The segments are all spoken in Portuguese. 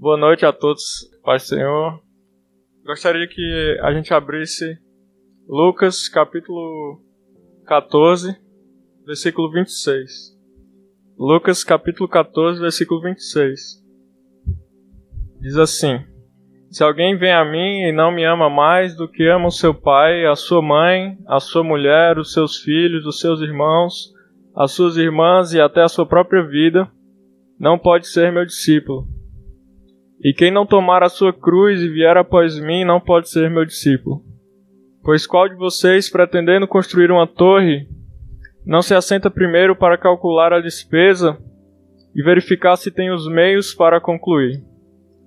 Boa noite a todos, Pai Senhor. Gostaria que a gente abrisse Lucas capítulo 14, versículo 26. Lucas capítulo 14, versículo 26. Diz assim: Se alguém vem a mim e não me ama mais do que ama o seu pai, a sua mãe, a sua mulher, os seus filhos, os seus irmãos, as suas irmãs e até a sua própria vida, não pode ser meu discípulo. E quem não tomar a sua cruz e vier após mim não pode ser meu discípulo. Pois qual de vocês, pretendendo construir uma torre, não se assenta primeiro para calcular a despesa e verificar se tem os meios para concluir?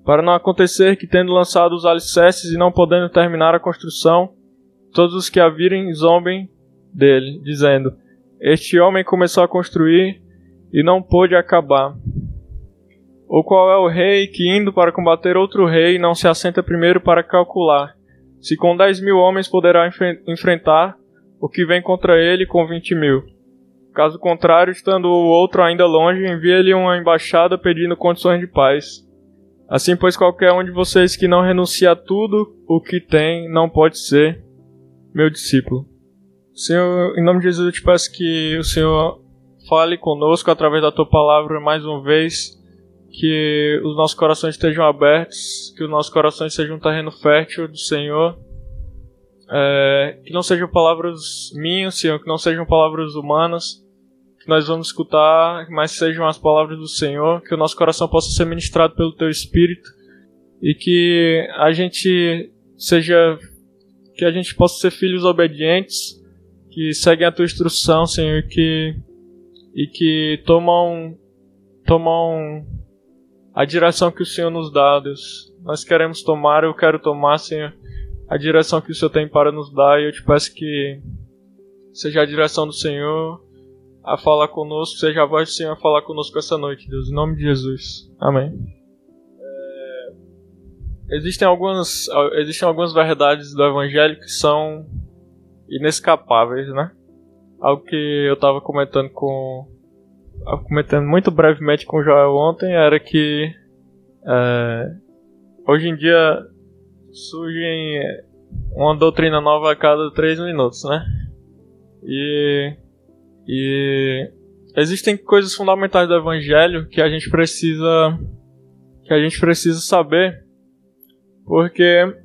Para não acontecer que, tendo lançado os alicerces e não podendo terminar a construção, todos os que a virem zombem dele, dizendo: Este homem começou a construir e não pôde acabar. Ou qual é o rei que, indo para combater outro rei, não se assenta primeiro para calcular se com dez mil homens poderá enfrentar o que vem contra ele com vinte mil? Caso contrário, estando o outro ainda longe, envia-lhe uma embaixada pedindo condições de paz. Assim, pois, qualquer um de vocês que não renuncia a tudo o que tem, não pode ser meu discípulo. Senhor, em nome de Jesus, eu te peço que o Senhor fale conosco através da tua palavra mais uma vez que os nossos corações estejam abertos, que os nossos corações sejam um terreno fértil do Senhor, é, que não sejam palavras minhas, Senhor, que não sejam palavras humanas, que nós vamos escutar, mas sejam as palavras do Senhor, que o nosso coração possa ser ministrado pelo Teu Espírito e que a gente seja, que a gente possa ser filhos obedientes, que seguem a Tua instrução, Senhor, e que e que tomam tomam a direção que o Senhor nos dá, Deus. Nós queremos tomar, eu quero tomar, Senhor, a direção que o Senhor tem para nos dar, e eu te peço que seja a direção do Senhor a falar conosco, seja a voz do Senhor a falar conosco essa noite, Deus, em nome de Jesus. Amém. É, existem algumas existem algumas verdades do Evangelho que são inescapáveis, né? Algo que eu estava comentando com comentando muito brevemente com o Joel ontem era que é, hoje em dia surge uma doutrina nova a cada três minutos, né? E, e existem coisas fundamentais do Evangelho que a gente precisa que a gente precisa saber, porque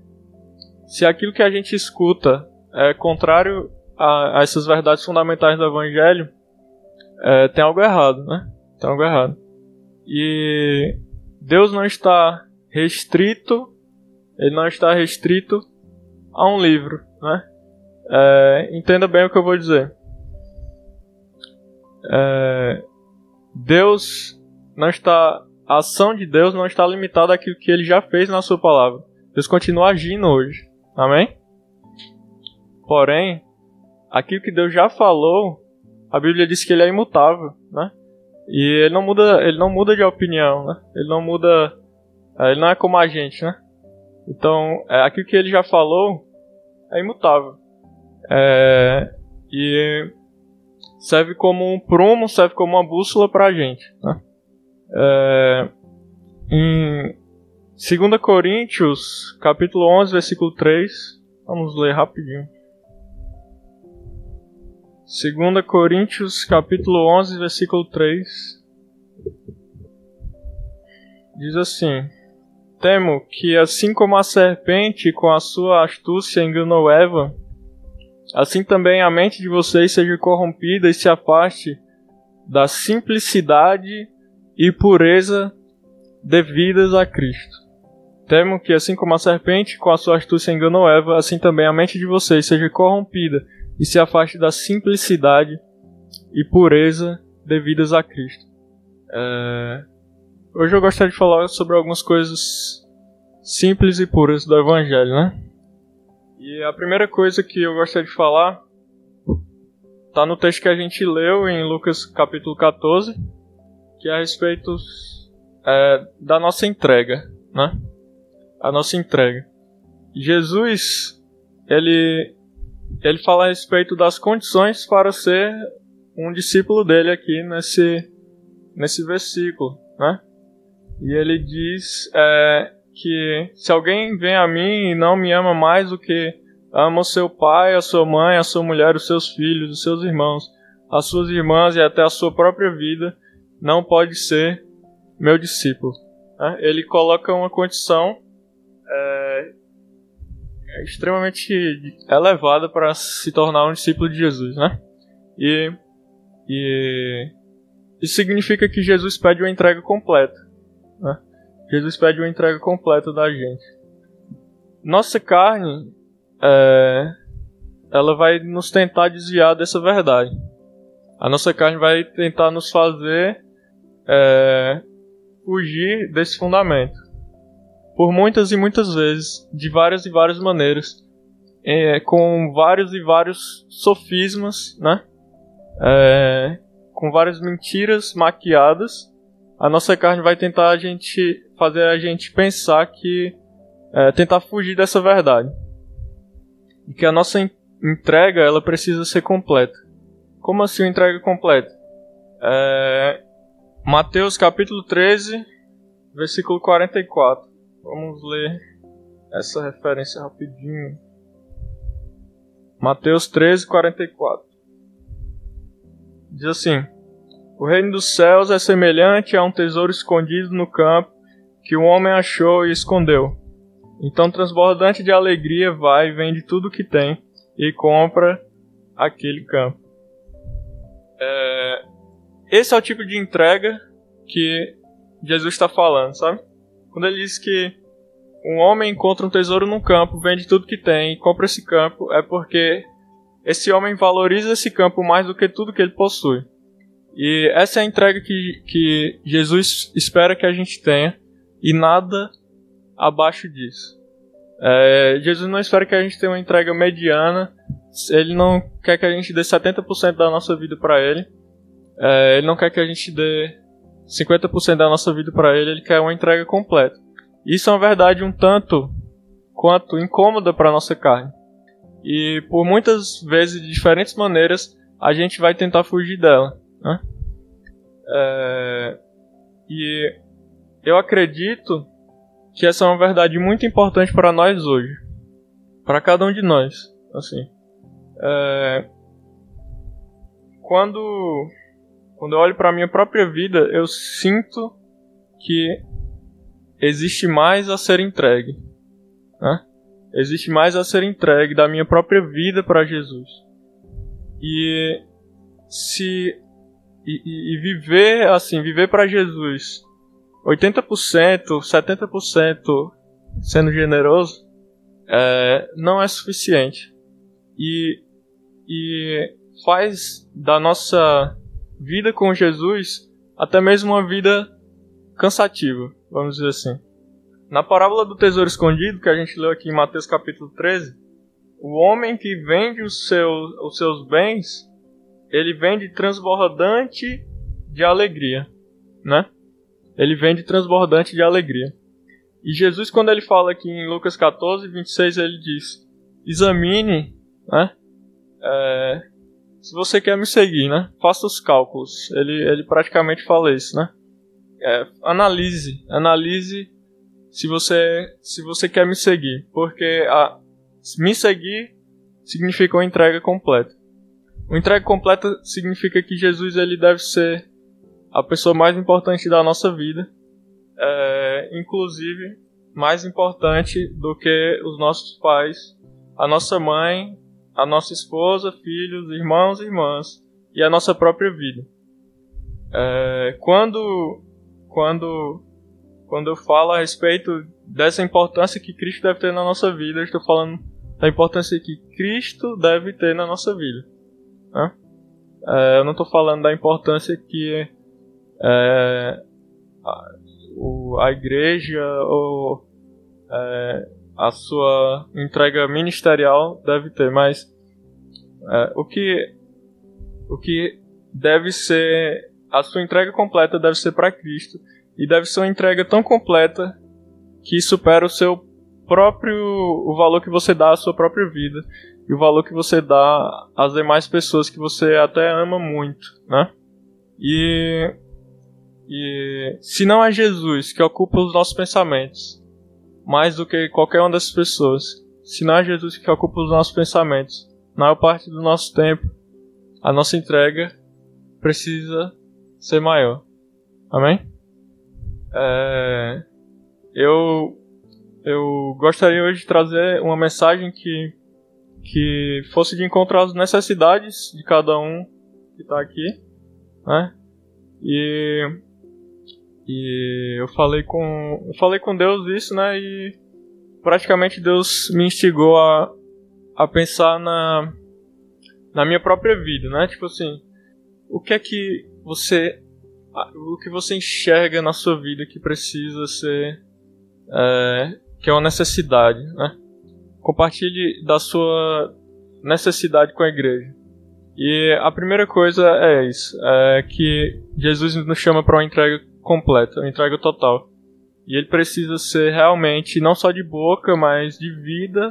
se aquilo que a gente escuta é contrário a, a essas verdades fundamentais do Evangelho, é, tem algo errado, né? Tem algo errado. E Deus não está restrito, ele não está restrito a um livro, né? É, entenda bem o que eu vou dizer. É, Deus não está, a ação de Deus não está limitada àquilo que Ele já fez na Sua palavra. Deus continua agindo hoje, amém? Porém, aquilo que Deus já falou a Bíblia diz que ele é imutável, né? E ele não muda, ele não muda de opinião, né? Ele não muda, é, ele não é como a gente, né? Então, é, aquilo que ele já falou é imutável. É, e serve como um prumo, serve como uma bússola pra gente, né? É, em 2 Coríntios, capítulo 11, versículo 3, vamos ler rapidinho. 2 Coríntios capítulo 11, versículo 3 diz assim: Temo que assim como a serpente com a sua astúcia enganou Eva, assim também a mente de vocês seja corrompida e se afaste da simplicidade e pureza devidas a Cristo. Temo que assim como a serpente com a sua astúcia enganou Eva, assim também a mente de vocês seja corrompida e se afaste da simplicidade e pureza devidas a Cristo. É... Hoje eu gostaria de falar sobre algumas coisas simples e puras do Evangelho, né? E a primeira coisa que eu gostaria de falar está no texto que a gente leu em Lucas capítulo 14, que é a respeito é, da nossa entrega, né? A nossa entrega. Jesus, ele ele fala a respeito das condições para ser um discípulo dele aqui nesse, nesse versículo, né? E ele diz é, que se alguém vem a mim e não me ama mais do que ama o seu pai, a sua mãe, a sua mulher, os seus filhos, os seus irmãos, as suas irmãs e até a sua própria vida, não pode ser meu discípulo. Né? Ele coloca uma condição extremamente elevada para se tornar um discípulo de Jesus, né? E, e isso significa que Jesus pede uma entrega completa. Né? Jesus pede uma entrega completa da gente. Nossa carne, é, ela vai nos tentar desviar dessa verdade. A nossa carne vai tentar nos fazer é, fugir desse fundamento. Por muitas e muitas vezes, de várias e várias maneiras, é, com vários e vários sofismas, né? É, com várias mentiras maquiadas, a nossa carne vai tentar a gente fazer a gente pensar que é, tentar fugir dessa verdade e que a nossa entrega ela precisa ser completa. Como assim entrega completa? É, Mateus capítulo 13, versículo 44. Vamos ler essa referência rapidinho. Mateus 13, 44. Diz assim: O reino dos céus é semelhante a um tesouro escondido no campo que o homem achou e escondeu. Então, transbordante de alegria, vai vende tudo o que tem e compra aquele campo. É, esse é o tipo de entrega que Jesus está falando, sabe? Quando ele diz que um homem encontra um tesouro num campo, vende tudo que tem e compra esse campo, é porque esse homem valoriza esse campo mais do que tudo que ele possui. E essa é a entrega que, que Jesus espera que a gente tenha e nada abaixo disso. É, Jesus não espera que a gente tenha uma entrega mediana, ele não quer que a gente dê 70% da nossa vida para ele, é, ele não quer que a gente dê 50% da nossa vida para ele, ele quer uma entrega completa. Isso é uma verdade um tanto quanto incômoda para nossa carne. E por muitas vezes, de diferentes maneiras, a gente vai tentar fugir dela. Né? É, e eu acredito que essa é uma verdade muito importante para nós hoje, para cada um de nós. Assim, é, quando quando eu olho para minha própria vida, eu sinto que existe mais a ser entregue. Né? Existe mais a ser entregue da minha própria vida para Jesus. E se e, e, viver assim, viver para Jesus, 80%, 70% sendo generoso, é, não é suficiente. E, e faz da nossa vida com Jesus até mesmo uma vida cansativa, vamos dizer assim. Na parábola do tesouro escondido, que a gente leu aqui em Mateus capítulo 13, o homem que vende os seus, os seus bens, ele vende transbordante de alegria, né? Ele vende transbordante de alegria. E Jesus, quando ele fala aqui em Lucas 14, 26, ele diz: examine, né? É, se você quer me seguir, né? Faça os cálculos. Ele, ele praticamente fala isso, né? É, analise, analise se você se você quer me seguir, porque a, me seguir significa uma entrega completa. Uma entrega completa significa que Jesus ele deve ser a pessoa mais importante da nossa vida, é, inclusive mais importante do que os nossos pais, a nossa mãe a nossa esposa, filhos, irmãos e irmãs e a nossa própria vida. É, quando, quando, quando eu falo a respeito dessa importância que Cristo deve ter na nossa vida, estou falando da importância que Cristo deve ter na nossa vida. Né? É, eu não estou falando da importância que é, a, o, a igreja ou é, a sua entrega ministerial deve ter, mas é, o que o que deve ser a sua entrega completa deve ser para Cristo e deve ser uma entrega tão completa que supera o seu próprio o valor que você dá à sua própria vida e o valor que você dá às demais pessoas que você até ama muito, né? E E se não é Jesus que ocupa os nossos pensamentos, mais do que qualquer uma dessas pessoas, se não é Jesus que ocupa os nossos pensamentos, na maior parte do nosso tempo, a nossa entrega precisa ser maior. Amém? É, eu, eu gostaria hoje de trazer uma mensagem que, que fosse de encontrar as necessidades de cada um que está aqui, né? E, e eu falei com eu falei com Deus isso, né? E praticamente Deus me instigou a, a pensar na na minha própria vida, né? Tipo assim, o que é que você o que você enxerga na sua vida que precisa ser é, que é uma necessidade, né? Compartilhe da sua necessidade com a igreja. E a primeira coisa é isso, é que Jesus nos chama para uma entrega completa, uma entrega total. E ele precisa ser realmente não só de boca, mas de vida,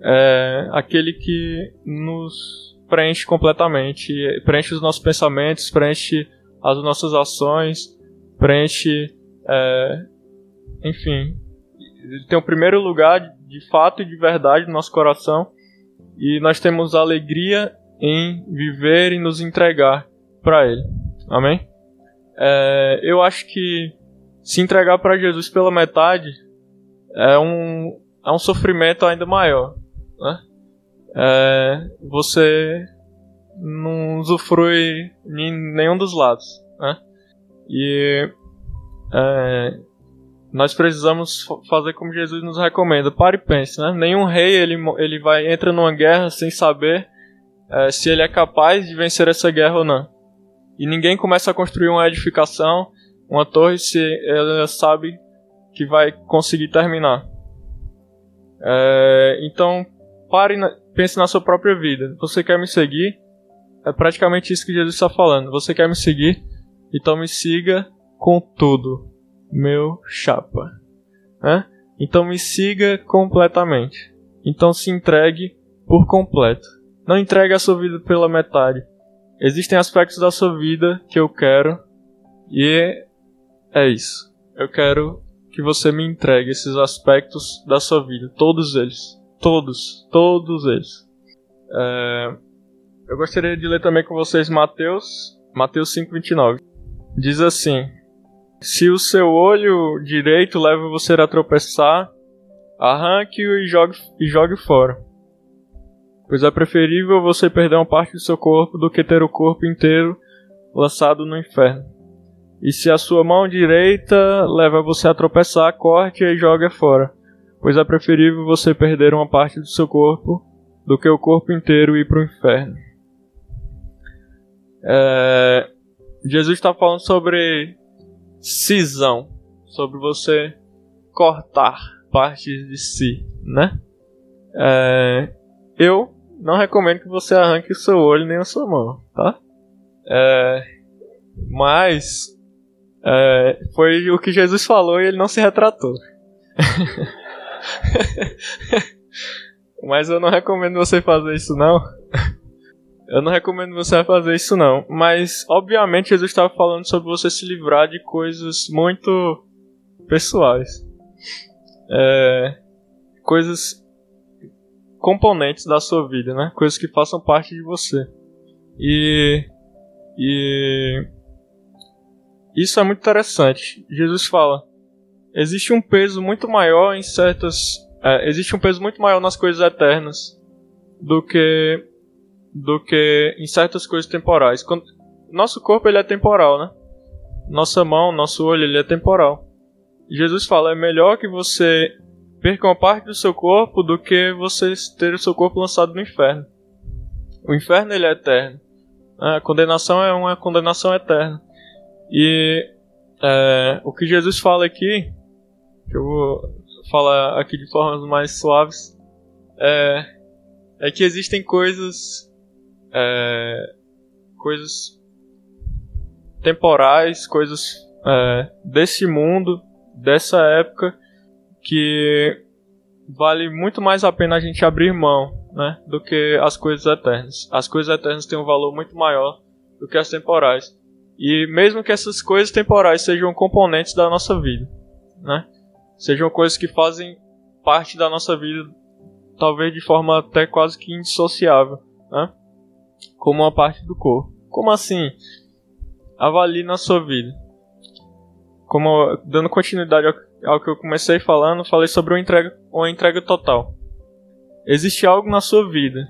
é, aquele que nos preenche completamente, preenche os nossos pensamentos, preenche as nossas ações, preenche, é, enfim, ele tem o primeiro lugar de fato e de verdade no nosso coração e nós temos alegria em viver e nos entregar para Ele. Amém? É, eu acho que se entregar para Jesus pela metade é um, é um sofrimento ainda maior. Né? É, você não usufrui em nenhum dos lados. Né? E é, nós precisamos fazer como Jesus nos recomenda. Pare e pense. Né? Nenhum rei ele, ele vai entra numa guerra sem saber é, se ele é capaz de vencer essa guerra ou não. E ninguém começa a construir uma edificação, uma torre, se ela sabe que vai conseguir terminar. É, então, pare, na, pense na sua própria vida. Você quer me seguir? É praticamente isso que Jesus está falando. Você quer me seguir? Então me siga com tudo, meu chapa. É? Então me siga completamente. Então se entregue por completo. Não entregue a sua vida pela metade. Existem aspectos da sua vida que eu quero e é isso. Eu quero que você me entregue esses aspectos da sua vida, todos eles, todos, todos eles. É... Eu gostaria de ler também com vocês Mateus, Mateus 5:29. Diz assim: Se o seu olho direito leva você a tropeçar, arranque-o e jogue, e jogue fora pois é preferível você perder uma parte do seu corpo do que ter o corpo inteiro lançado no inferno. E se a sua mão direita leva você a tropeçar, corte e jogue fora, pois é preferível você perder uma parte do seu corpo do que o corpo inteiro ir para o inferno. É... Jesus está falando sobre cisão, sobre você cortar partes de si, né? É... Eu não recomendo que você arranque o seu olho nem a sua mão, tá? É, mas é, foi o que Jesus falou e ele não se retratou. mas eu não recomendo você fazer isso não. Eu não recomendo você fazer isso não. Mas obviamente Jesus estava falando sobre você se livrar de coisas muito pessoais. É, coisas componentes da sua vida, né? Coisas que façam parte de você. E e isso é muito interessante. Jesus fala: existe um peso muito maior em certas, é, existe um peso muito maior nas coisas eternas do que do que em certas coisas temporais. Quando, nosso corpo ele é temporal, né? Nossa mão, nosso olho ele é temporal. Jesus fala: é melhor que você perca uma parte do seu corpo do que você ter o seu corpo lançado no inferno. O inferno ele é eterno. A condenação é uma condenação eterna. E é, o que Jesus fala aqui, que eu vou falar aqui de formas mais suaves, é, é que existem coisas, é, coisas temporais, coisas é, desse mundo, dessa época, que vale muito mais a pena a gente abrir mão, né, do que as coisas eternas. As coisas eternas têm um valor muito maior do que as temporais. E mesmo que essas coisas temporais sejam componentes da nossa vida, né? Sejam coisas que fazem parte da nossa vida, talvez de forma até quase que indissociável, né? Como uma parte do corpo. Como assim? Avalie na sua vida. Como dando continuidade ao, ao que eu comecei falando, falei sobre uma entrega, uma entrega total. Existe algo na sua vida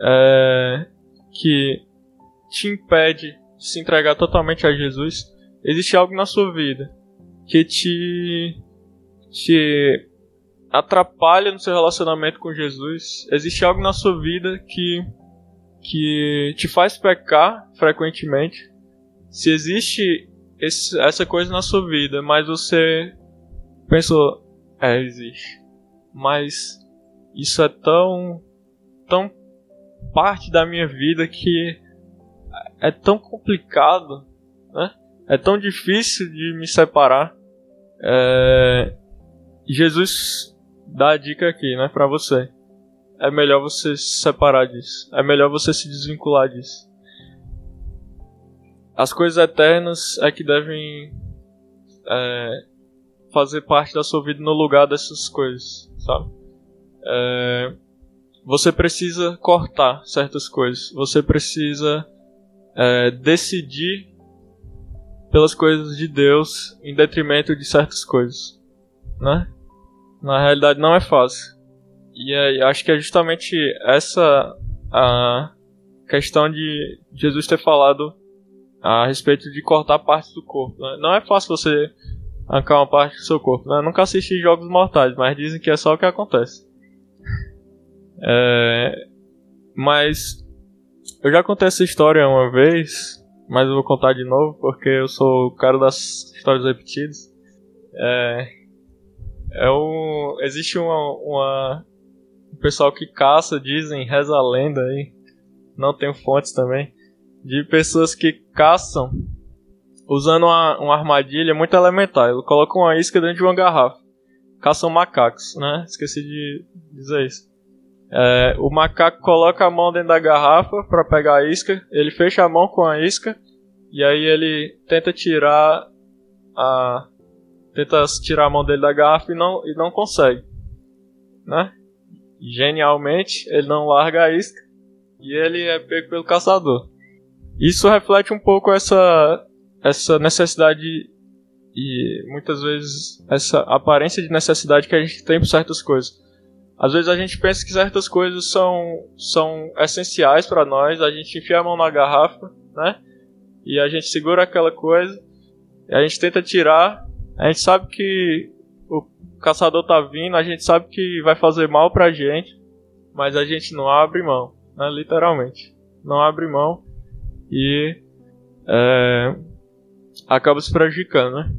é, que te impede de se entregar totalmente a Jesus? Existe algo na sua vida que te, te atrapalha no seu relacionamento com Jesus? Existe algo na sua vida que, que te faz pecar frequentemente? Se existe esse, essa coisa na sua vida, mas você pensou, é, existe. Mas isso é tão, tão parte da minha vida que é tão complicado, né? É tão difícil de me separar. É... Jesus dá a dica aqui, né, para você. É melhor você se separar disso. É melhor você se desvincular disso. As coisas eternas é que devem é, fazer parte da sua vida no lugar dessas coisas, sabe? É, você precisa cortar certas coisas. Você precisa é, decidir pelas coisas de Deus em detrimento de certas coisas, né? Na realidade não é fácil. E é, acho que é justamente essa a questão de Jesus ter falado a respeito de cortar partes do corpo. Né? Não é fácil você arrancar uma parte do seu corpo. Né? Eu nunca assisti Jogos Mortais, mas dizem que é só o que acontece. É, mas eu já contei essa história uma vez, mas eu vou contar de novo porque eu sou o cara das histórias repetidas. É, é um, existe uma, uma um pessoal que caça, dizem, reza a lenda aí, não tenho fontes também, de pessoas que caçam usando uma, uma armadilha muito elementar. Eles colocam uma isca dentro de uma garrafa. Caçam macacos, né? Esqueci de dizer isso. É, o macaco coloca a mão dentro da garrafa para pegar a isca, ele fecha a mão com a isca e aí ele tenta tirar a tenta tirar a mão dele da garrafa e não, e não consegue, né? Genialmente ele não larga a isca e ele é pego pelo caçador. Isso reflete um pouco essa essa necessidade e muitas vezes essa aparência de necessidade que a gente tem por certas coisas. Às vezes a gente pensa que certas coisas são, são essenciais para nós, a gente enfia a mão na garrafa, né? E a gente segura aquela coisa, a gente tenta tirar, a gente sabe que o caçador tá vindo, a gente sabe que vai fazer mal pra gente, mas a gente não abre mão, né? Literalmente. Não abre mão e é, acaba se prejudicando, né?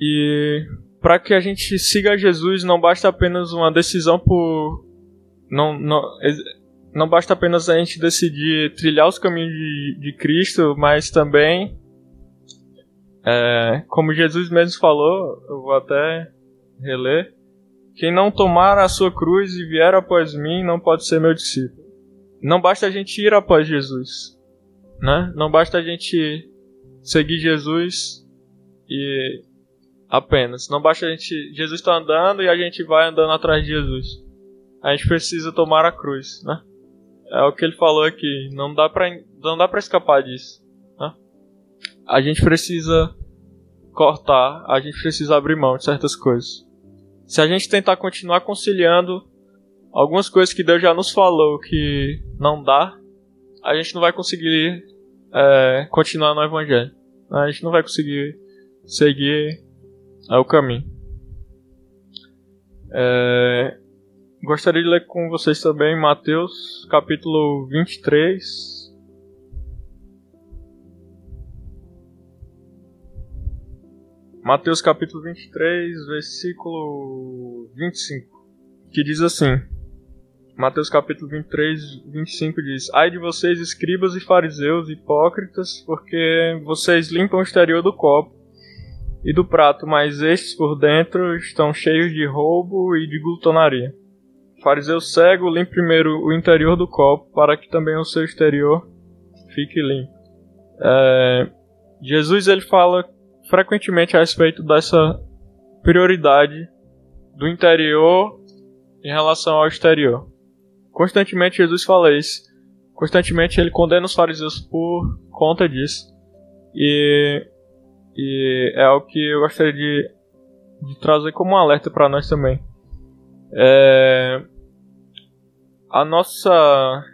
E para que a gente siga Jesus, não basta apenas uma decisão por. Não, não, não basta apenas a gente decidir trilhar os caminhos de, de Cristo, mas também, é, como Jesus mesmo falou, eu vou até reler: quem não tomar a sua cruz e vier após mim não pode ser meu discípulo. Não basta a gente ir após Jesus, né? Não basta a gente seguir Jesus e apenas. Não basta a gente. Jesus está andando e a gente vai andando atrás de Jesus. A gente precisa tomar a cruz, né? É o que ele falou aqui. Não dá pra, não dá pra escapar disso. Né? A gente precisa cortar, a gente precisa abrir mão de certas coisas. Se a gente tentar continuar conciliando algumas coisas que Deus já nos falou que não dá, a gente não vai conseguir é, continuar no Evangelho. A gente não vai conseguir seguir é o caminho. É, gostaria de ler com vocês também Mateus capítulo 23. Mateus capítulo 23, versículo 25, que diz assim: Mateus capítulo 23, 25 diz: Ai de vocês, escribas e fariseus, hipócritas, porque vocês limpam o exterior do copo e do prato, mas estes por dentro estão cheios de roubo e de glutonaria. fariseu cego, limpe primeiro o interior do copo, para que também o seu exterior fique limpo. É, Jesus ele fala frequentemente a respeito dessa prioridade do interior em relação ao exterior. Constantemente Jesus fala isso. Constantemente ele condena os fariseus por conta disso. E, e é o que eu gostaria de, de trazer como um alerta para nós também. É, a nossa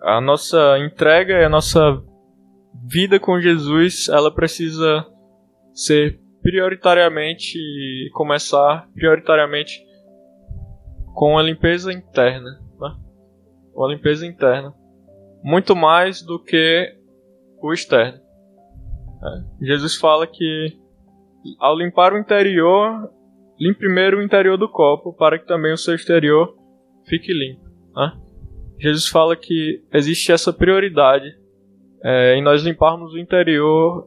a nossa entrega e a nossa vida com Jesus, ela precisa ser prioritariamente começar prioritariamente com a limpeza interna, né? Com a limpeza interna, muito mais do que o externo. Né? Jesus fala que ao limpar o interior, limpe primeiro o interior do copo para que também o seu exterior fique limpo. Né? Jesus fala que existe essa prioridade é, em nós limparmos o interior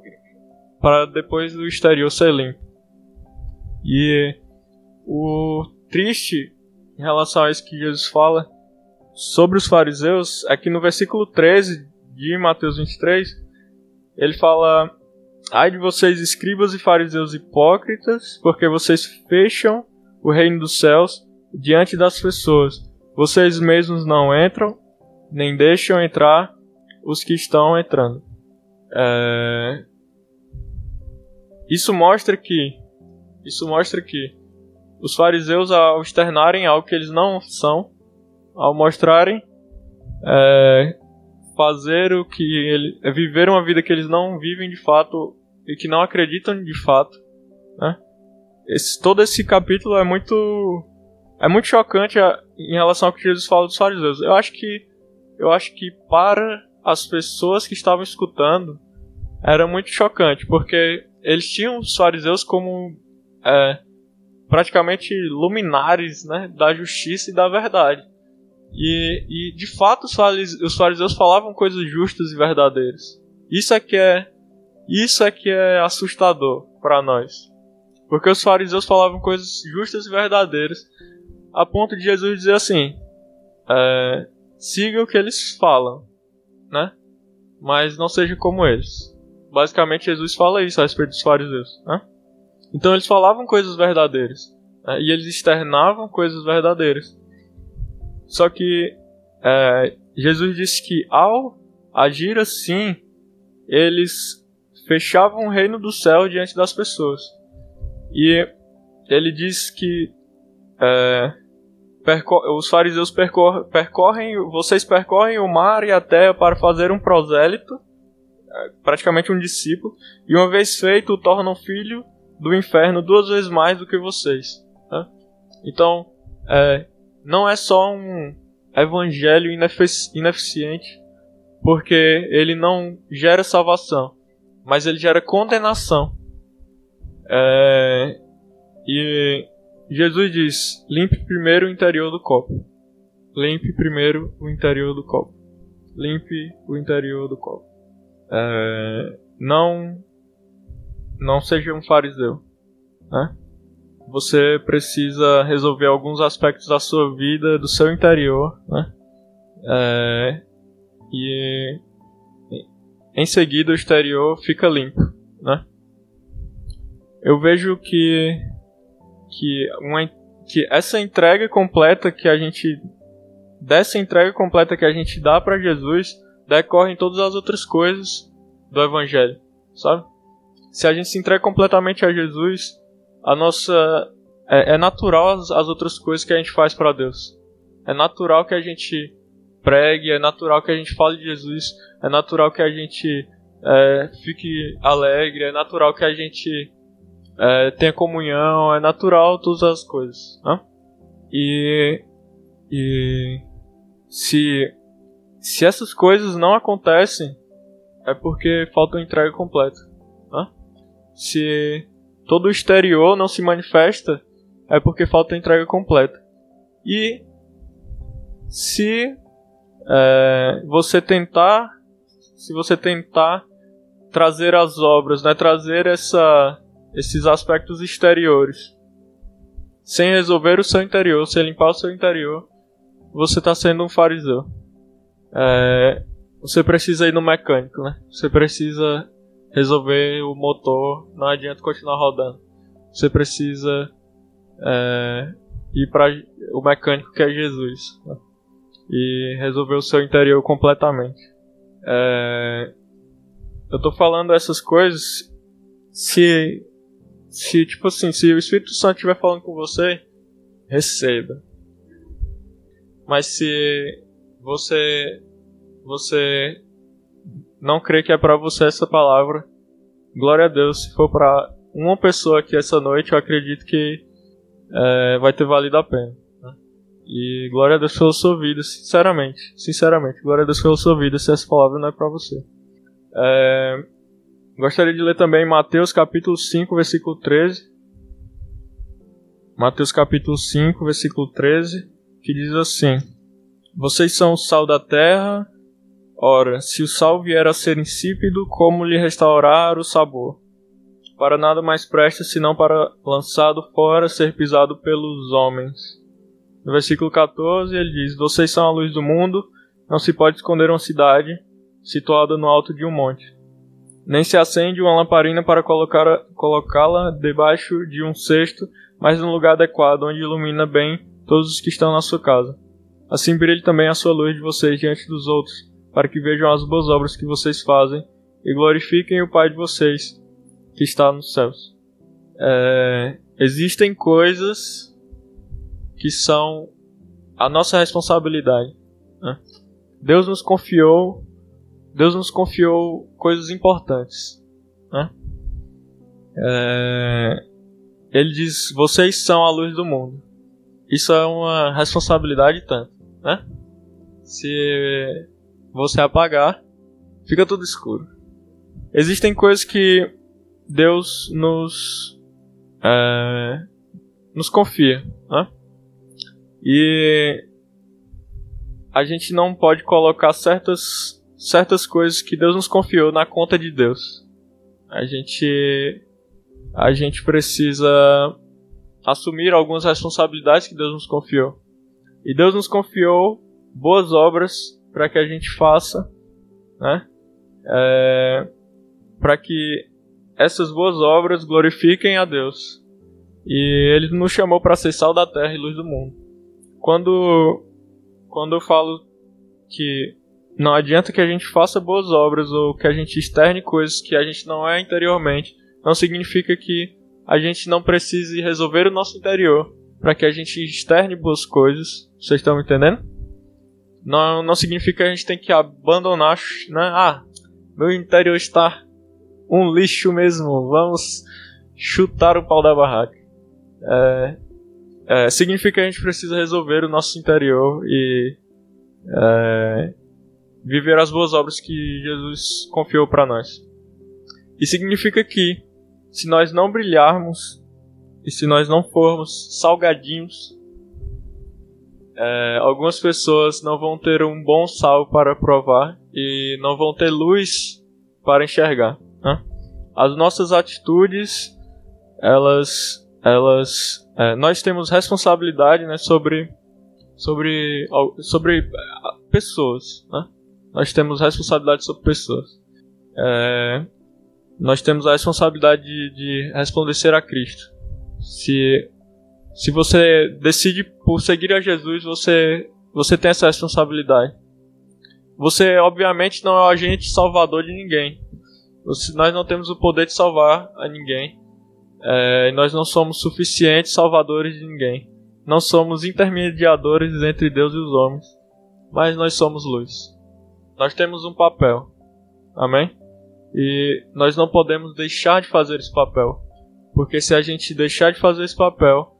para depois do exterior ser limpo. E o triste em relação a isso que Jesus fala sobre os fariseus é que no versículo 13 de Mateus 23 ele fala: Ai de vocês, escribas e fariseus hipócritas, porque vocês fecham o reino dos céus diante das pessoas. Vocês mesmos não entram, nem deixam entrar os que estão entrando. É... Isso mostra que isso mostra que os fariseus ao externarem algo que eles não são, ao mostrarem é, fazer o que ele é viver uma vida que eles não vivem de fato e que não acreditam de fato, né? Esse, todo esse capítulo é muito é muito chocante a, em relação ao que Jesus fala dos fariseus. Eu acho que eu acho que para as pessoas que estavam escutando era muito chocante, porque eles tinham os fariseus como é, praticamente luminares né, da justiça e da verdade. E, e de fato os fariseus, os fariseus falavam coisas justas e verdadeiras. Isso é que é, isso é que é assustador para nós. Porque os fariseus falavam coisas justas e verdadeiras, a ponto de Jesus dizer assim: é, siga o que eles falam, né? Mas não seja como eles. Basicamente, Jesus fala isso a respeito dos fariseus, né? Então, eles falavam coisas verdadeiras né? e eles externavam coisas verdadeiras. Só que é, Jesus disse que ao agir assim, eles fechavam o reino do céu diante das pessoas. E ele diz que é, os fariseus percor percorrem, vocês percorrem o mar e a terra para fazer um prosélito, é, praticamente um discípulo, e uma vez feito, o tornam filho do inferno duas vezes mais do que vocês. Tá? Então, é, não é só um evangelho inefic ineficiente, porque ele não gera salvação, mas ele gera condenação. É, e Jesus diz: limpe primeiro o interior do copo. Limpe primeiro o interior do copo. Limpe o interior do copo. É, não, não seja um fariseu, né? Você precisa resolver alguns aspectos da sua vida, do seu interior, né? É, e em seguida o exterior fica limpo, né? Eu vejo que que, uma, que essa entrega completa que a gente dessa entrega completa que a gente dá para Jesus decorrem todas as outras coisas do evangelho, sabe? Se a gente se entrega completamente a Jesus, a nossa é, é natural as, as outras coisas que a gente faz para Deus. É natural que a gente pregue, é natural que a gente fale de Jesus, é natural que a gente é, fique alegre, é natural que a gente é, tenha comunhão, é natural todas as coisas. Né? E, e se, se essas coisas não acontecem, é porque falta uma entrega completa. Né? Se todo o exterior não se manifesta, é porque falta entrega completa. E se é, você tentar, se você tentar trazer as obras, né, trazer essa esses aspectos exteriores. Sem resolver o seu interior, sem limpar o seu interior, você está sendo um fariseu. É, você precisa ir no mecânico, né? Você precisa resolver o motor, não adianta continuar rodando. Você precisa é, ir para o mecânico que é Jesus né? e resolver o seu interior completamente. É, eu tô falando essas coisas se se tipo assim, se o Espírito Santo estiver falando com você, receba. Mas se você você não crê que é para você essa palavra, glória a Deus. Se for para uma pessoa aqui essa noite, eu acredito que é, vai ter valido a pena. Né? E glória a Deus pela sua vida, sinceramente. Sinceramente, glória a Deus pela sua vida se essa palavra não é para você. É, gostaria de ler também Mateus capítulo 5, versículo 13. Mateus capítulo 5, versículo 13, que diz assim: Vocês são o sal da terra, ora, se o sal vier a ser insípido, como lhe restaurar o sabor? Para nada mais presta senão para lançado fora ser pisado pelos homens. No versículo 14 ele diz: Vocês são a luz do mundo, não se pode esconder uma cidade situada no alto de um monte. Nem se acende uma lamparina para colocá-la debaixo de um cesto, mas no lugar adequado, onde ilumina bem todos os que estão na sua casa. Assim brilhe também a sua luz de vocês diante dos outros, para que vejam as boas obras que vocês fazem e glorifiquem o Pai de vocês que está nos céus. É, existem coisas que são a nossa responsabilidade. Né? Deus nos confiou, Deus nos confiou coisas importantes. Né? É, ele diz: vocês são a luz do mundo. Isso é uma responsabilidade tanto, né? Se você apagar, fica tudo escuro. Existem coisas que Deus nos é, nos confia, né? E a gente não pode colocar certas certas coisas que Deus nos confiou na conta de Deus. A gente a gente precisa assumir algumas responsabilidades que Deus nos confiou. E Deus nos confiou boas obras para que a gente faça, né? É, para que essas boas obras glorifiquem a Deus. E Ele nos chamou para ser sal da terra e luz do mundo. Quando, quando eu falo que não adianta que a gente faça boas obras ou que a gente externe coisas que a gente não é interiormente, não significa que a gente não precise resolver o nosso interior para que a gente externe boas coisas. Vocês estão me entendendo? Não, não significa que a gente tem que abandonar, né? Ah, meu interior está um lixo mesmo. Vamos chutar o pau da barraca. É, é, significa que a gente precisa resolver o nosso interior e é, viver as boas obras que Jesus confiou para nós. E significa que se nós não brilharmos e se nós não formos salgadinhos, é, algumas pessoas não vão ter um bom sal para provar e não vão ter luz para enxergar. Né? As nossas atitudes, elas, elas, é, nós temos responsabilidade, né, sobre, sobre, sobre pessoas. Né? Nós temos responsabilidade sobre pessoas. É, nós temos a responsabilidade de, de resplandecer a Cristo. Se, se você decide por seguir a Jesus, você, você tem essa responsabilidade. Você, obviamente, não é o agente salvador de ninguém. Você, nós não temos o poder de salvar a ninguém. É, nós não somos suficientes salvadores de ninguém. Não somos intermediadores entre Deus e os homens. Mas nós somos luz. Nós temos um papel. Amém? E nós não podemos deixar de fazer esse papel. Porque se a gente deixar de fazer esse papel,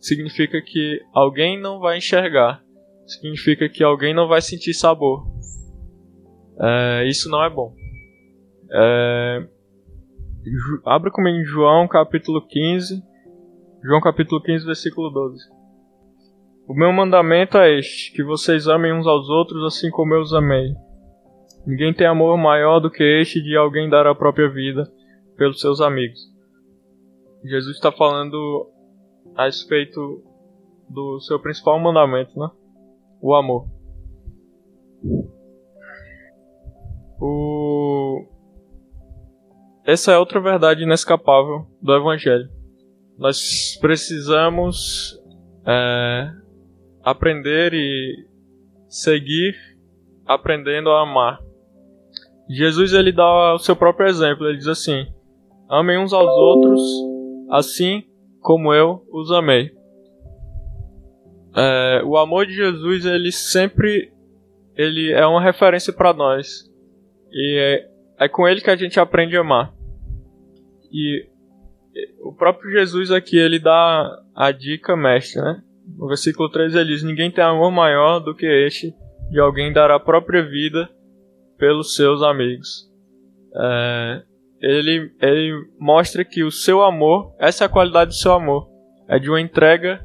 significa que alguém não vai enxergar. Significa que alguém não vai sentir sabor. É, isso não é bom. É, abre comigo em João capítulo 15. João capítulo 15, versículo 12. O meu mandamento é este: que vocês amem uns aos outros assim como eu os amei. Ninguém tem amor maior do que este de alguém dar a própria vida pelos seus amigos. Jesus está falando a respeito do seu principal mandamento, né? O amor. O essa é outra verdade inescapável do Evangelho. Nós precisamos é, aprender e seguir aprendendo a amar. Jesus ele dá o seu próprio exemplo. Ele diz assim: Amem uns aos outros, assim como eu os amei. É, o amor de Jesus ele sempre ele é uma referência para nós e é, é com ele que a gente aprende a amar. E o próprio Jesus aqui ele dá a dica mestre, né? No versículo 3 ele diz: Ninguém tem amor maior do que este de alguém dar a própria vida pelos seus amigos. É, ele, ele mostra que o seu amor, essa é a qualidade do seu amor, é de uma entrega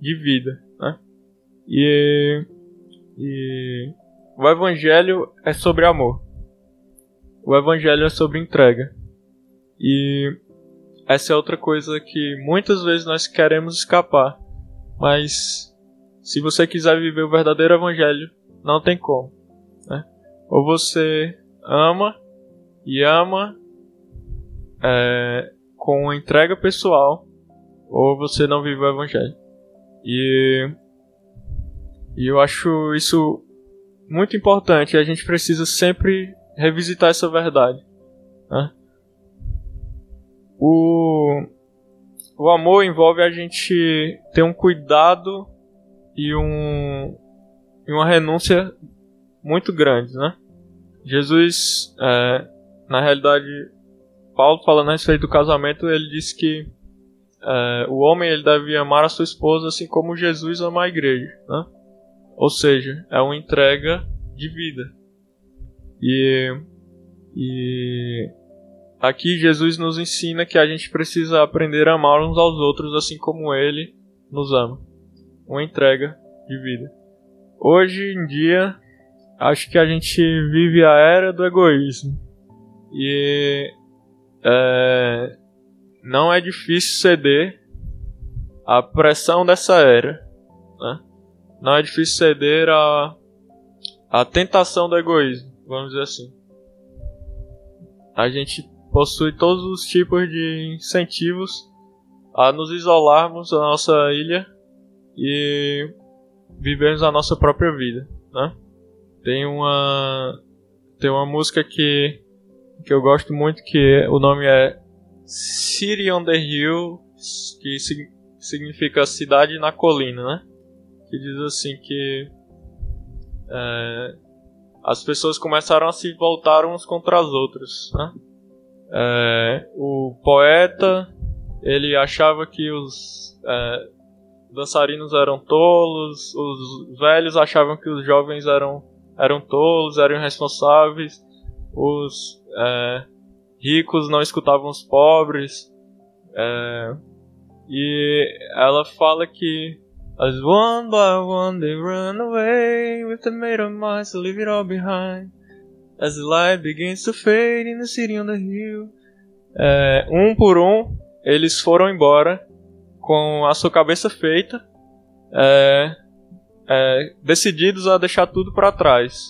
de vida. Né? E, e o Evangelho é sobre amor. O Evangelho é sobre entrega. E essa é outra coisa que muitas vezes nós queremos escapar. Mas se você quiser viver o verdadeiro Evangelho, não tem como. Né? Ou você ama e ama é, com entrega pessoal, ou você não vive o Evangelho. E, e eu acho isso muito importante. A gente precisa sempre revisitar essa verdade. Né? O, o amor envolve a gente ter um cuidado e, um, e uma renúncia muito grande, né? Jesus, é, na realidade, Paulo falando a respeito do casamento, ele diz que é, o homem ele deve amar a sua esposa assim como Jesus ama a igreja, né? Ou seja, é uma entrega de vida. E, e aqui Jesus nos ensina que a gente precisa aprender a amar uns aos outros assim como Ele nos ama. Uma entrega de vida. Hoje em dia, acho que a gente vive a era do egoísmo. E é, não é difícil ceder à pressão dessa era. Né? Não é difícil ceder à, à tentação do egoísmo, vamos dizer assim. A gente possui todos os tipos de incentivos a nos isolarmos da nossa ilha e vivermos a nossa própria vida, né? Tem uma tem uma música que que eu gosto muito que o nome é City on the Hill, que significa cidade na colina, né? Que diz assim que é, as pessoas começaram a se voltar uns contra as outras, né? É, o poeta ele achava que os é, dançarinos eram tolos, os velhos achavam que os jovens eram, eram tolos, eram irresponsáveis, os é, ricos não escutavam os pobres. É, e ela fala que as one by one they run away with the maid of mice, leave it all behind. As the light begins to fade in the city on the hill. É, um por um, eles foram embora com a sua cabeça feita, é, é, decididos a deixar tudo para trás.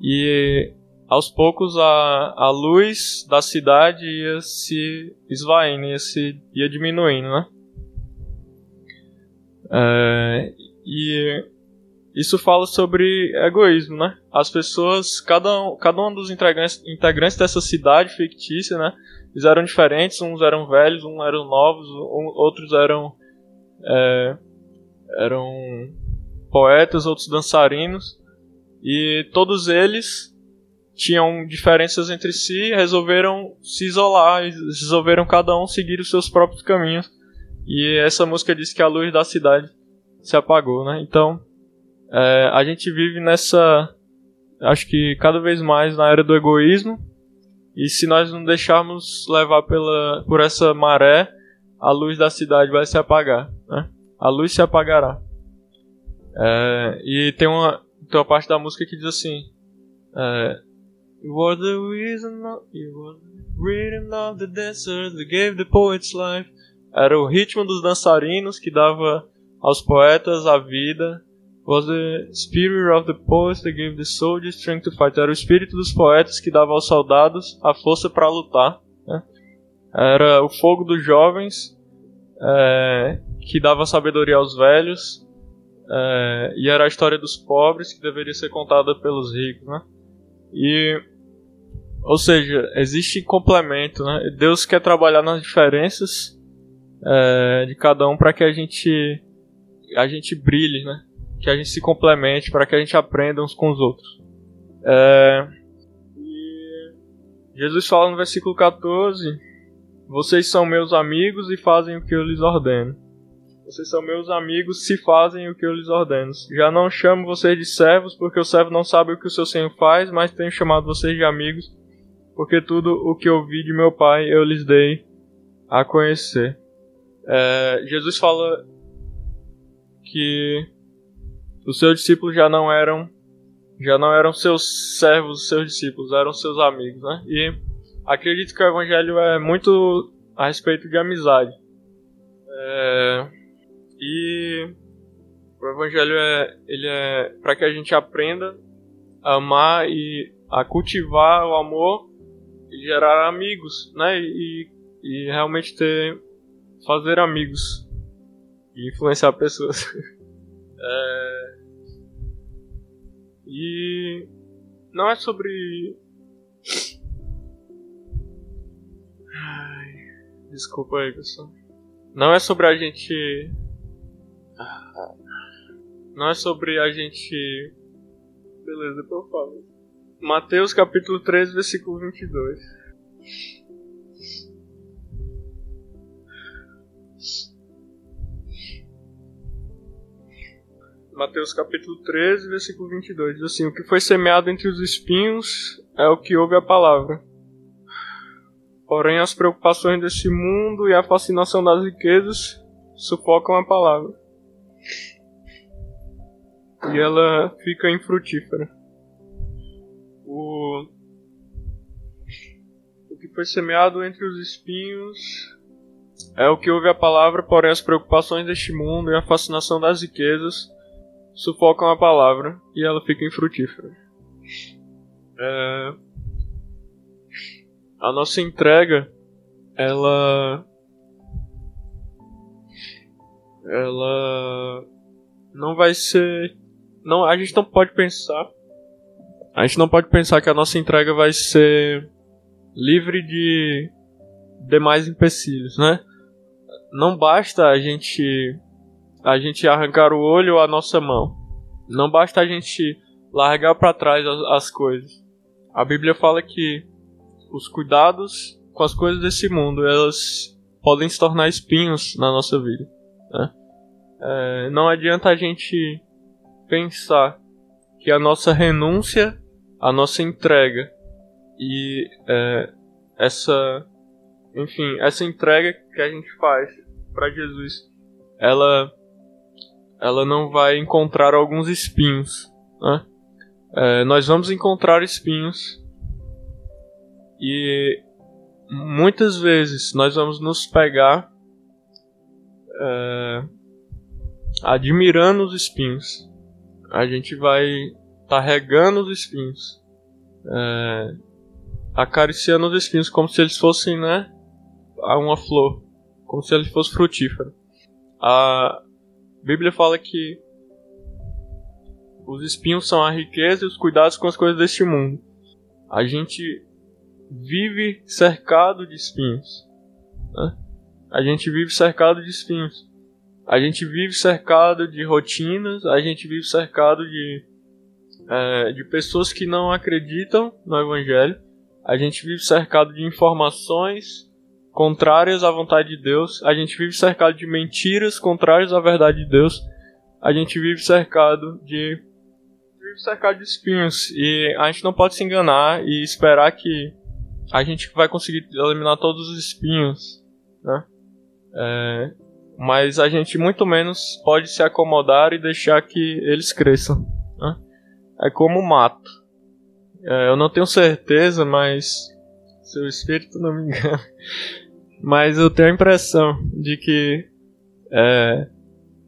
E aos poucos a, a luz da cidade ia se esvaindo, ia, se, ia diminuindo, né? É, e isso fala sobre egoísmo, né? As pessoas, cada um, cada um dos integrantes, integrantes dessa cidade fictícia, né? Eles eram diferentes, uns eram velhos, uns eram novos, um, outros eram é, eram poetas, outros dançarinos, e todos eles tinham diferenças entre si, resolveram se isolar, resolveram cada um seguir os seus próprios caminhos. E essa música diz que a luz da cidade se apagou, né? Então, é, a gente vive nessa. Acho que cada vez mais na era do egoísmo. E se nós não deixarmos levar pela, por essa maré, a luz da cidade vai se apagar. Né? A luz se apagará. É, e tem uma, tem uma parte da música que diz assim: é, You were the reason, you were the rhythm of the dancers that gave the poets life. Era o ritmo dos dançarinos que dava aos poetas a vida was the spirit of the poets that gave the soldiers strength to fight. Era o espírito dos poetas que dava aos soldados a força para lutar. Né? Era o fogo dos jovens é, que dava sabedoria aos velhos. É, e era a história dos pobres que deveria ser contada pelos ricos. Né? E, ou seja, existe complemento. Né? Deus quer trabalhar nas diferenças é, de cada um para que a gente a gente brilhe, né? que a gente se complemente, para que a gente aprenda uns com os outros. É... Jesus fala no versículo 14: Vocês são meus amigos e fazem o que eu lhes ordeno. Vocês são meus amigos se fazem o que eu lhes ordeno. Já não chamo vocês de servos, porque o servo não sabe o que o seu senhor faz, mas tenho chamado vocês de amigos, porque tudo o que ouvi de meu pai eu lhes dei a conhecer. É, Jesus fala que os seus discípulos já não eram já não eram seus servos, seus discípulos, eram seus amigos, né? E acredito que o evangelho é muito a respeito de amizade. É, e o evangelho é ele é para que a gente aprenda a amar e a cultivar o amor gerar amigos, né? E, e realmente ter fazer amigos e influenciar pessoas. É... E não é sobre. Ai, desculpa aí, pessoal. Não é sobre a gente. Não é sobre a gente. Beleza, eu falo. Mateus capítulo 3, versículo 22. Mateus capítulo 13, versículo 22, diz assim: O que foi semeado entre os espinhos é o que ouve a palavra. Porém, as preocupações desse mundo e a fascinação das riquezas sufocam a palavra. E ela fica infrutífera. O, o que foi semeado entre os espinhos é o que ouve a palavra, porém as preocupações deste mundo e a fascinação das riquezas sufocam a palavra e ela fica infrutífera. É... A nossa entrega, ela. Ela. Não vai ser. Não, a gente não pode pensar. A gente não pode pensar que a nossa entrega vai ser livre de demais empecilhos, né? Não basta a gente a gente arrancar o olho ou a nossa mão. Não basta a gente largar para trás as, as, coisas. A Bíblia fala que os cuidados com as coisas desse mundo elas podem se tornar espinhos na nossa vida. Né? É, não adianta a gente pensar que a nossa renúncia, a nossa entrega e é, essa, enfim, essa entrega que a gente faz para Jesus, ela ela não vai encontrar alguns espinhos. Né? É, nós vamos encontrar espinhos e muitas vezes nós vamos nos pegar é, admirando os espinhos. A gente vai tá regando os espinhos, é, acariciando os espinhos como se eles fossem, né, uma flor, como se eles fossem frutíferos. A, Bíblia fala que os espinhos são a riqueza e os cuidados com as coisas deste mundo. A gente vive cercado de espinhos. Né? A gente vive cercado de espinhos. A gente vive cercado de rotinas. A gente vive cercado de, é, de pessoas que não acreditam no Evangelho. A gente vive cercado de informações contrárias à vontade de Deus, a gente vive cercado de mentiras contrárias à verdade de Deus, a gente vive cercado de vive cercado de espinhos e a gente não pode se enganar e esperar que a gente vai conseguir eliminar todos os espinhos, né? É, mas a gente muito menos pode se acomodar e deixar que eles cresçam. É como o mato. É, eu não tenho certeza, mas se o espírito não me engana, mas eu tenho a impressão de que é,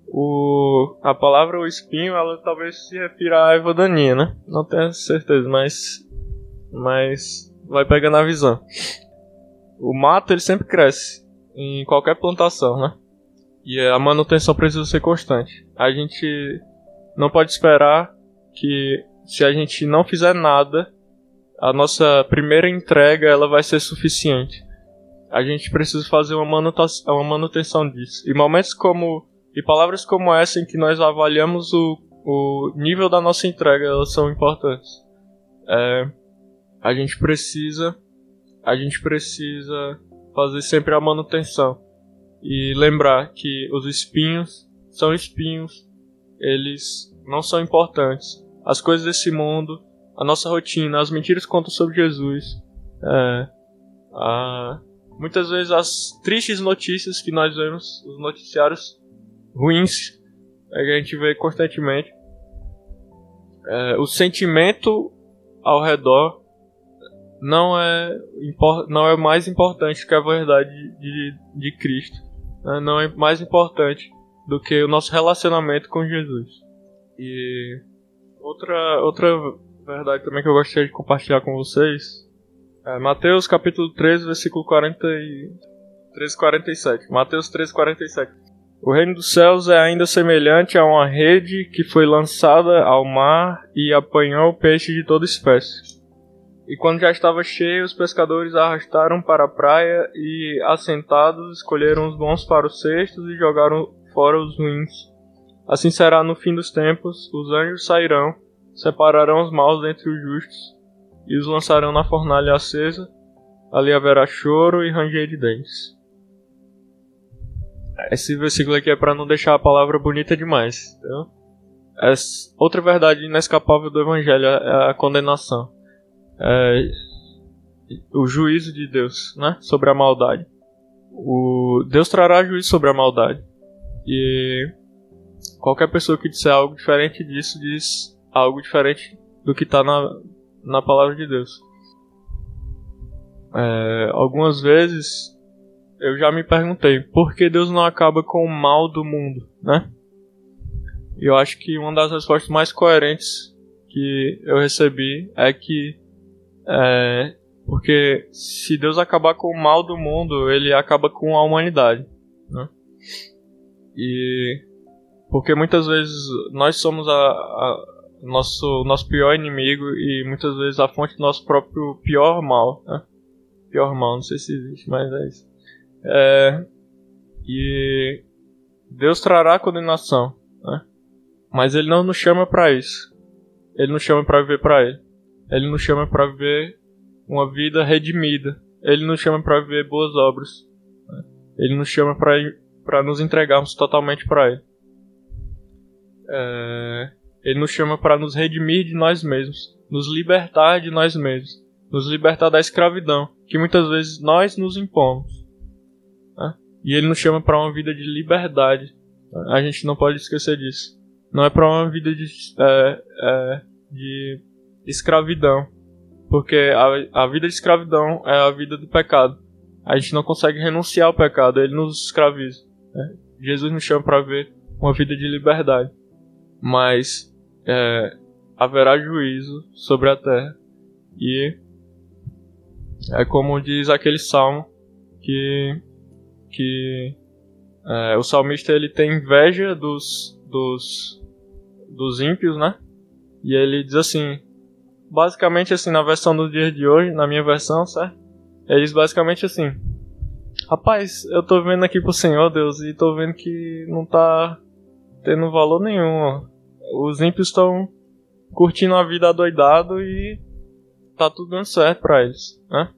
O, a palavra o espinho, ela talvez se refira à erva daninha, né? Não tenho certeza, mas, mas vai pegando a visão. O mato, ele sempre cresce em qualquer plantação, né? E a manutenção precisa ser constante. A gente não pode esperar que se a gente não fizer nada, a nossa primeira entrega ela vai ser suficiente. A gente precisa fazer uma manutenção, uma manutenção disso. E momentos como e palavras como essa em que nós avaliamos o, o nível da nossa entrega, elas são importantes. É, a gente precisa, a gente precisa fazer sempre a manutenção e lembrar que os espinhos são espinhos, eles não são importantes. As coisas desse mundo, a nossa rotina, as mentiras contam sobre Jesus, é, a, muitas vezes as tristes notícias que nós vemos, os noticiários ruins é que a gente vê constantemente. É, o sentimento ao redor não é, não é mais importante que a verdade de, de Cristo. Né? Não é mais importante do que o nosso relacionamento com Jesus. E outra, outra verdade também que eu gostaria de compartilhar com vocês é Mateus capítulo 13, versículo 40 e 13, 47. Mateus 13, 47. O reino dos céus é ainda semelhante a uma rede que foi lançada ao mar e apanhou peixe de toda espécie. E quando já estava cheio, os pescadores arrastaram para a praia e, assentados, escolheram os bons para os cestos e jogaram fora os ruins. Assim será no fim dos tempos: os anjos sairão, separarão os maus dentre os justos e os lançarão na fornalha acesa. Ali haverá choro e ranger de dentes. Esse versículo aqui é para não deixar a palavra bonita demais. Entendeu? Essa, outra verdade inescapável do Evangelho é a condenação. É, o juízo de Deus né, sobre a maldade. O, Deus trará juízo sobre a maldade. E qualquer pessoa que disser algo diferente disso diz algo diferente do que está na, na palavra de Deus. É, algumas vezes eu já me perguntei por que Deus não acaba com o mal do mundo, né? E eu acho que uma das respostas mais coerentes que eu recebi é que é, porque se Deus acabar com o mal do mundo, ele acaba com a humanidade, né? E porque muitas vezes nós somos a, a nosso nosso pior inimigo e muitas vezes a fonte do nosso próprio pior mal, né? Pior mal, não sei se existe, mas é isso. É, e Deus trará condenação, né? Mas Ele não nos chama para isso. Ele nos chama para viver para Ele. Ele nos chama para viver uma vida redimida. Ele nos chama para viver boas obras. Né? Ele nos chama para nos entregarmos totalmente para Ele. É, ele nos chama para nos redimir de nós mesmos, nos libertar de nós mesmos, nos libertar da escravidão que muitas vezes nós nos impomos. E ele nos chama para uma vida de liberdade. A gente não pode esquecer disso. Não é para uma vida de, é, é, de escravidão. Porque a, a vida de escravidão é a vida do pecado. A gente não consegue renunciar ao pecado, ele nos escraviza. Né? Jesus nos chama para ver uma vida de liberdade. Mas é, haverá juízo sobre a terra. E é como diz aquele salmo que que é, o salmista ele tem inveja dos, dos, dos ímpios, né? E ele diz assim, basicamente assim, na versão do dia de hoje, na minha versão, certo? Ele diz basicamente assim, rapaz, eu tô vendo aqui pro Senhor, Deus, e tô vendo que não tá tendo valor nenhum. Os ímpios estão curtindo a vida adoidado e tá tudo dando certo para eles, né?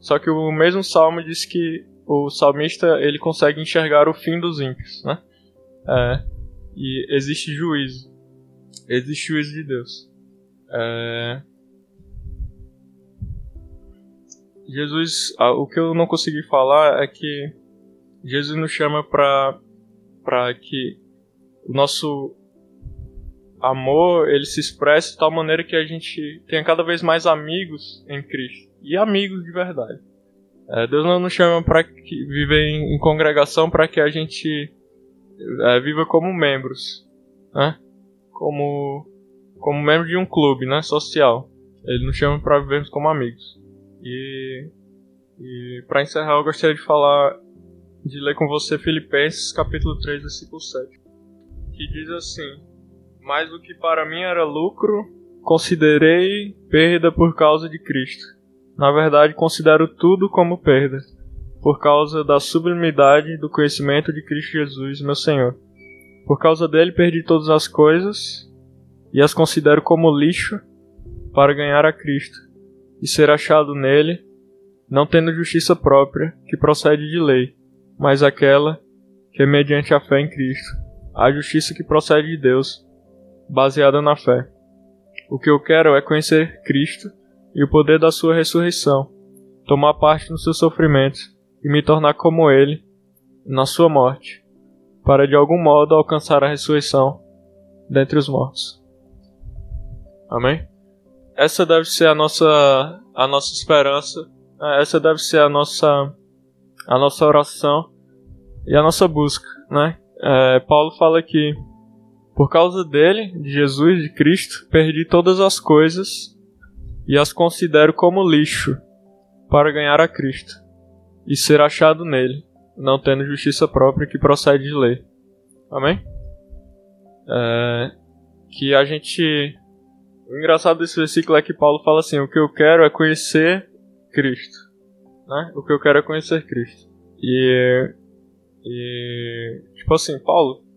Só que o mesmo salmo diz que o salmista ele consegue enxergar o fim dos ímpios, né? É, e existe juízo, existe juízo de Deus. É, Jesus, o que eu não consegui falar é que Jesus nos chama para para que o nosso amor ele se expresse de tal maneira que a gente tenha cada vez mais amigos em Cristo e amigos de verdade. É, Deus não nos chama para viver em, em congregação para que a gente é, viva como membros, né? Como, como membro de um clube, né? Social. Ele nos chama para vivermos como amigos. E, e para encerrar, eu gostaria de falar, de ler com você Filipenses capítulo 3, versículo 7. Que diz assim: Mas o que para mim era lucro, considerei perda por causa de Cristo. Na verdade, considero tudo como perda por causa da sublimidade do conhecimento de Cristo Jesus, meu Senhor. Por causa dele perdi todas as coisas e as considero como lixo para ganhar a Cristo e ser achado nele, não tendo justiça própria que procede de lei, mas aquela que é mediante a fé em Cristo, a justiça que procede de Deus, baseada na fé. O que eu quero é conhecer Cristo e o poder da sua ressurreição, tomar parte nos seus sofrimentos e me tornar como ele na sua morte, para de algum modo alcançar a ressurreição dentre os mortos. Amém? Essa deve ser a nossa a nossa esperança, né? essa deve ser a nossa a nossa oração e a nossa busca, né? É, Paulo fala que por causa dele, de Jesus, de Cristo, perdi todas as coisas e as considero como lixo para ganhar a Cristo e ser achado nele, não tendo justiça própria que procede de lei. Amém? É, que a gente. O engraçado desse versículo é que Paulo fala assim: o que eu quero é conhecer Cristo. Né? O que eu quero é conhecer Cristo. E. E. Tipo assim, Paulo,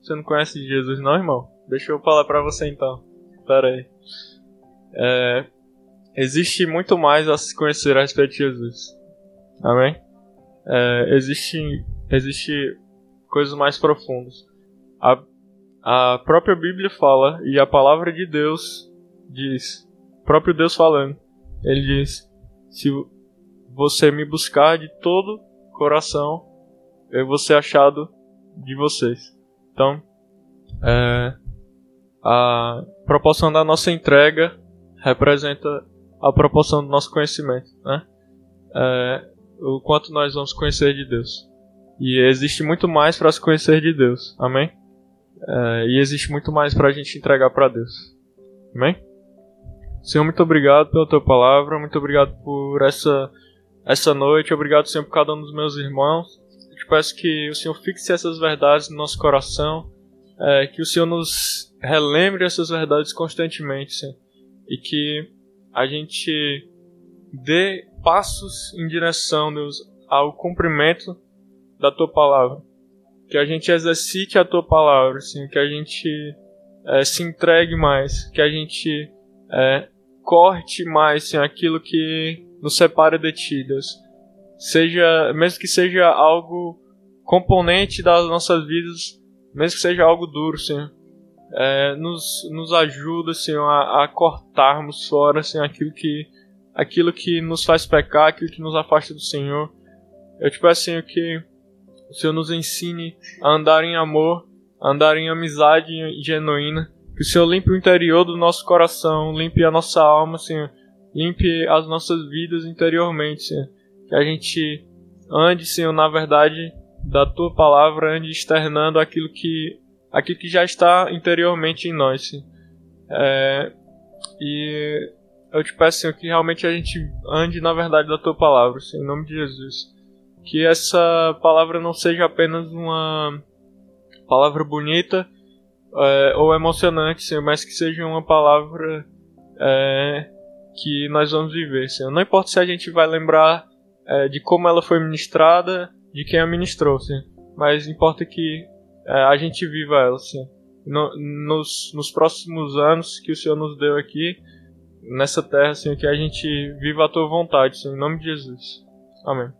você não conhece Jesus, não, irmão? Deixa eu falar pra você então. Pera aí. É, existe muito mais a se conhecer a respeito de Jesus. Amém? É, existe, existe coisas mais profundas. A, a própria Bíblia fala, e a palavra de Deus diz, próprio Deus falando, ele diz: Se você me buscar de todo coração, eu vou ser achado de vocês. Então, é, a proporção da nossa entrega representa a proporção do nosso conhecimento, né? É, o quanto nós vamos conhecer de Deus. E existe muito mais para se conhecer de Deus. Amém? É, e existe muito mais para a gente entregar para Deus. Amém? Senhor, muito obrigado pela tua palavra, muito obrigado por essa, essa noite, obrigado, Senhor, por cada um dos meus irmãos. Peço que o Senhor fixe essas verdades no nosso coração, é, que o Senhor nos relembre essas verdades constantemente, Senhor, e que a gente dê passos em direção, Deus, ao cumprimento da tua palavra. Que a gente exercite a tua palavra, assim, que a gente é, se entregue mais, que a gente é, corte mais assim, aquilo que nos separa de ti, Deus. Seja, mesmo que seja algo componente das nossas vidas, mesmo que seja algo duro, Senhor. É, nos, nos ajuda, Senhor, a, a cortarmos fora assim, aquilo que aquilo que nos faz pecar, aquilo que nos afasta do Senhor. Eu te peço, Senhor, que o Senhor nos ensine a andar em amor, a andar em amizade genuína. Que o Senhor limpe o interior do nosso coração, limpe a nossa alma, Senhor. Limpe as nossas vidas interiormente, Senhor. Que a gente ande, Senhor, na verdade da tua palavra, ande externando aquilo que, aquilo que já está interiormente em nós. É, e eu te peço, Senhor, que realmente a gente ande na verdade da tua palavra, Senhor, em nome de Jesus. Que essa palavra não seja apenas uma palavra bonita é, ou emocionante, Senhor, mas que seja uma palavra é, que nós vamos viver, Senhor. Não importa se a gente vai lembrar é, de como ela foi ministrada, de quem a ministrou, Senhor, mas importa que é, a gente viva ela, Senhor. No, nos, nos próximos anos que o Senhor nos deu aqui, nessa terra, Senhor, que a gente viva a tua vontade, Senhor, em nome de Jesus. Amém.